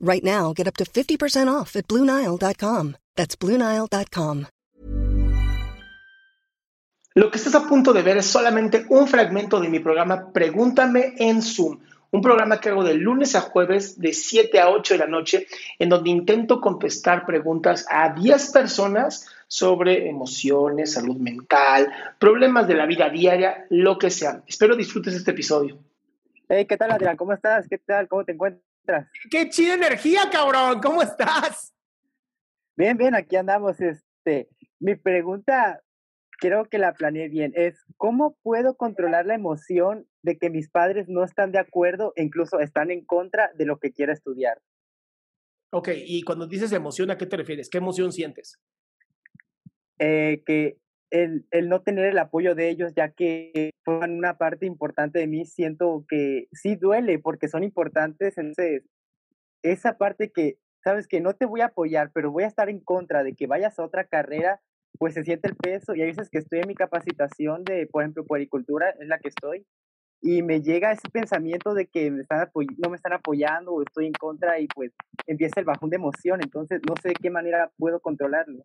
Right now, get up to 50% off at BlueNile.com. That's BlueNile.com. Lo que estás a punto de ver es solamente un fragmento de mi programa Pregúntame en Zoom, un programa que hago de lunes a jueves de 7 a 8 de la noche, en donde intento contestar preguntas a 10 personas sobre emociones, salud mental, problemas de la vida diaria, lo que sea. Espero disfrutes este episodio. Hey, ¿qué tal, Adrián? ¿Cómo estás? ¿Qué tal? ¿Cómo te encuentras? ¡Qué chida energía, cabrón! ¿Cómo estás? Bien, bien, aquí andamos. Este, mi pregunta, creo que la planeé bien, es ¿cómo puedo controlar la emoción de que mis padres no están de acuerdo e incluso están en contra de lo que quiero estudiar? Ok, y cuando dices emoción, ¿a qué te refieres? ¿Qué emoción sientes? Eh, que el, el, no tener el apoyo de ellos, ya que forman una parte importante de mí, siento que sí duele porque son importantes. Entonces, esa parte que, sabes que no te voy a apoyar, pero voy a estar en contra de que vayas a otra carrera, pues se siente el peso. Y hay veces que estoy en mi capacitación de, por ejemplo, puericultura, es la que estoy, y me llega ese pensamiento de que me están no me están apoyando o estoy en contra y pues empieza el bajón de emoción. Entonces, no sé de qué manera puedo controlarlo.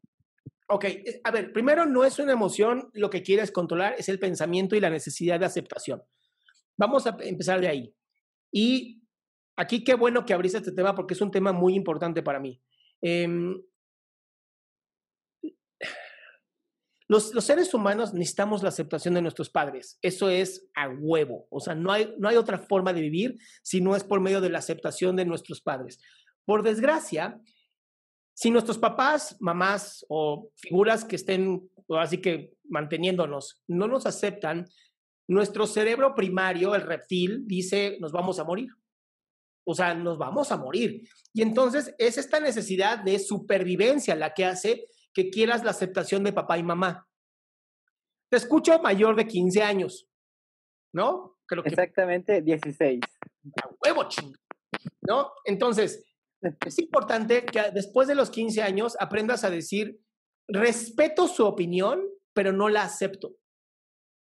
Ok, a ver, primero no es una emoción, lo que quieres controlar es el pensamiento y la necesidad de aceptación. Vamos a empezar de ahí. Y aquí qué bueno que abriste este tema porque es un tema muy importante para mí. Eh, los, los, seres humanos necesitamos la aceptación de nuestros padres. Eso es a huevo. O sea, no hay, no hay otra forma de vivir si no es por medio de la aceptación de nuestros padres. Por desgracia, si nuestros papás, mamás o figuras que estén así que manteniéndonos no nos aceptan, nuestro cerebro primario, el reptil, dice, nos vamos a morir. O sea, nos vamos a morir. Y entonces es esta necesidad de supervivencia la que hace que quieras la aceptación de papá y mamá. Te escucho mayor de 15 años, ¿no? Creo que... Exactamente 16. A huevo, ching. ¿No? Entonces, es importante que después de los 15 años aprendas a decir, respeto su opinión, pero no la acepto.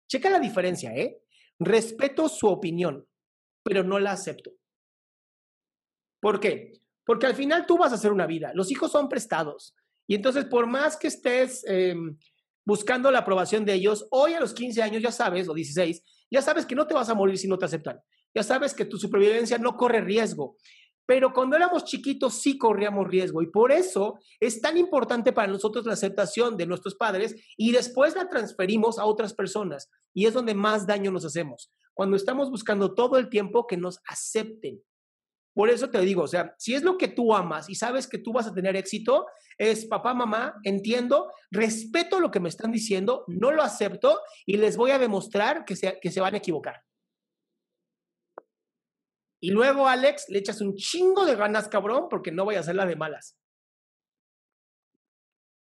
Checa la diferencia, ¿eh? Respeto su opinión, pero no la acepto. ¿Por qué? Porque al final tú vas a hacer una vida. Los hijos son prestados. Y entonces, por más que estés eh, buscando la aprobación de ellos, hoy a los 15 años ya sabes, o 16, ya sabes que no te vas a morir si no te aceptan. Ya sabes que tu supervivencia no corre riesgo. Pero cuando éramos chiquitos sí corríamos riesgo y por eso es tan importante para nosotros la aceptación de nuestros padres y después la transferimos a otras personas y es donde más daño nos hacemos. Cuando estamos buscando todo el tiempo que nos acepten. Por eso te digo, o sea, si es lo que tú amas y sabes que tú vas a tener éxito, es papá, mamá, entiendo, respeto lo que me están diciendo, no lo acepto y les voy a demostrar que se, que se van a equivocar. Y luego, Alex, le echas un chingo de ganas, cabrón, porque no voy a hacerla de malas.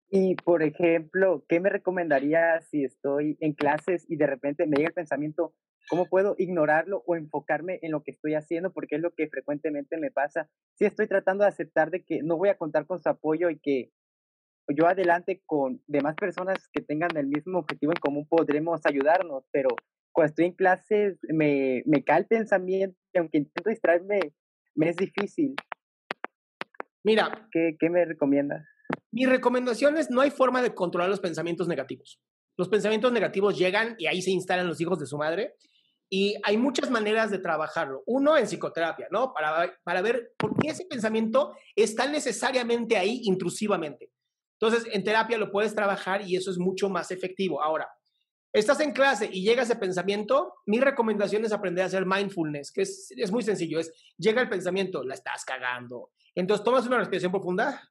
Y, por ejemplo, ¿qué me recomendaría si estoy en clases y de repente me llega el pensamiento, ¿cómo puedo ignorarlo o enfocarme en lo que estoy haciendo? Porque es lo que frecuentemente me pasa. Si estoy tratando de aceptar de que no voy a contar con su apoyo y que yo adelante con demás personas que tengan el mismo objetivo en común podremos ayudarnos, pero cuando estoy en clases me, me cae el pensamiento y aunque intento distraerme, me es difícil. Mira. ¿Qué, qué me recomiendas? Mi recomendación es, no hay forma de controlar los pensamientos negativos. Los pensamientos negativos llegan y ahí se instalan los hijos de su madre. Y hay muchas maneras de trabajarlo. Uno, en psicoterapia, ¿no? Para, para ver por qué ese pensamiento está necesariamente ahí intrusivamente. Entonces, en terapia lo puedes trabajar y eso es mucho más efectivo. Ahora, estás en clase y llega ese pensamiento, mi recomendación es aprender a hacer mindfulness, que es, muy sencillo, es, llega el pensamiento, la estás cagando. Entonces, tomas una respiración profunda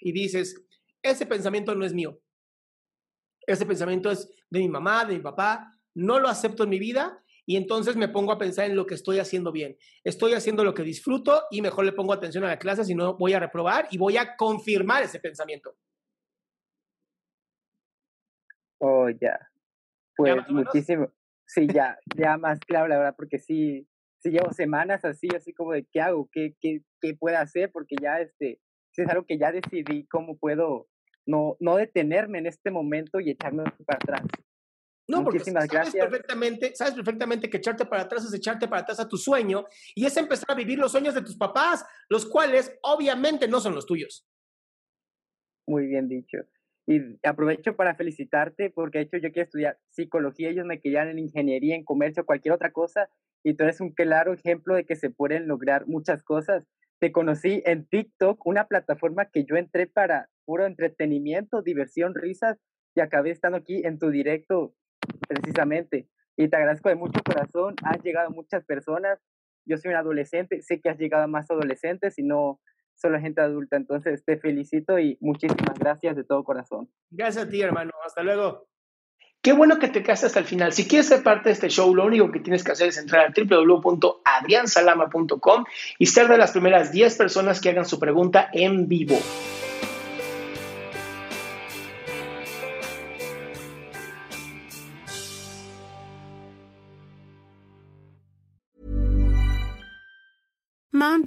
y dices, ese pensamiento no es mío. Ese pensamiento es de mi mamá, de mi papá, no lo acepto en mi vida y entonces me pongo a pensar en lo que estoy haciendo bien. Estoy haciendo lo que disfruto y mejor le pongo atención a la clase, si no voy a reprobar y voy a confirmar ese pensamiento. Oh, ya. Pues muchísimo. Sí, ya, ya más claro, la verdad, porque sí, sí llevo semanas así, así como de qué hago, qué, qué, qué puedo hacer, porque ya este, es algo que ya decidí cómo puedo no, no detenerme en este momento y echarme para atrás. No, porque sabes perfectamente, sabes perfectamente que echarte para atrás es echarte para atrás a tu sueño y es empezar a vivir los sueños de tus papás, los cuales obviamente no son los tuyos. Muy bien dicho. Y aprovecho para felicitarte porque de hecho yo quiero estudiar psicología, ellos me querían en ingeniería, en comercio, cualquier otra cosa y tú eres un claro ejemplo de que se pueden lograr muchas cosas. Te conocí en TikTok, una plataforma que yo entré para puro entretenimiento, diversión, risas y acabé estando aquí en tu directo precisamente. Y te agradezco de mucho corazón, has llegado a muchas personas, yo soy un adolescente, sé que has llegado a más adolescentes y no solo gente adulta, entonces te felicito y muchísimas gracias de todo corazón. Gracias a ti, hermano, hasta luego. Qué bueno que te quedaste hasta el final. Si quieres ser parte de este show, lo único que tienes que hacer es entrar a www.adriansalama.com y ser de las primeras 10 personas que hagan su pregunta en vivo.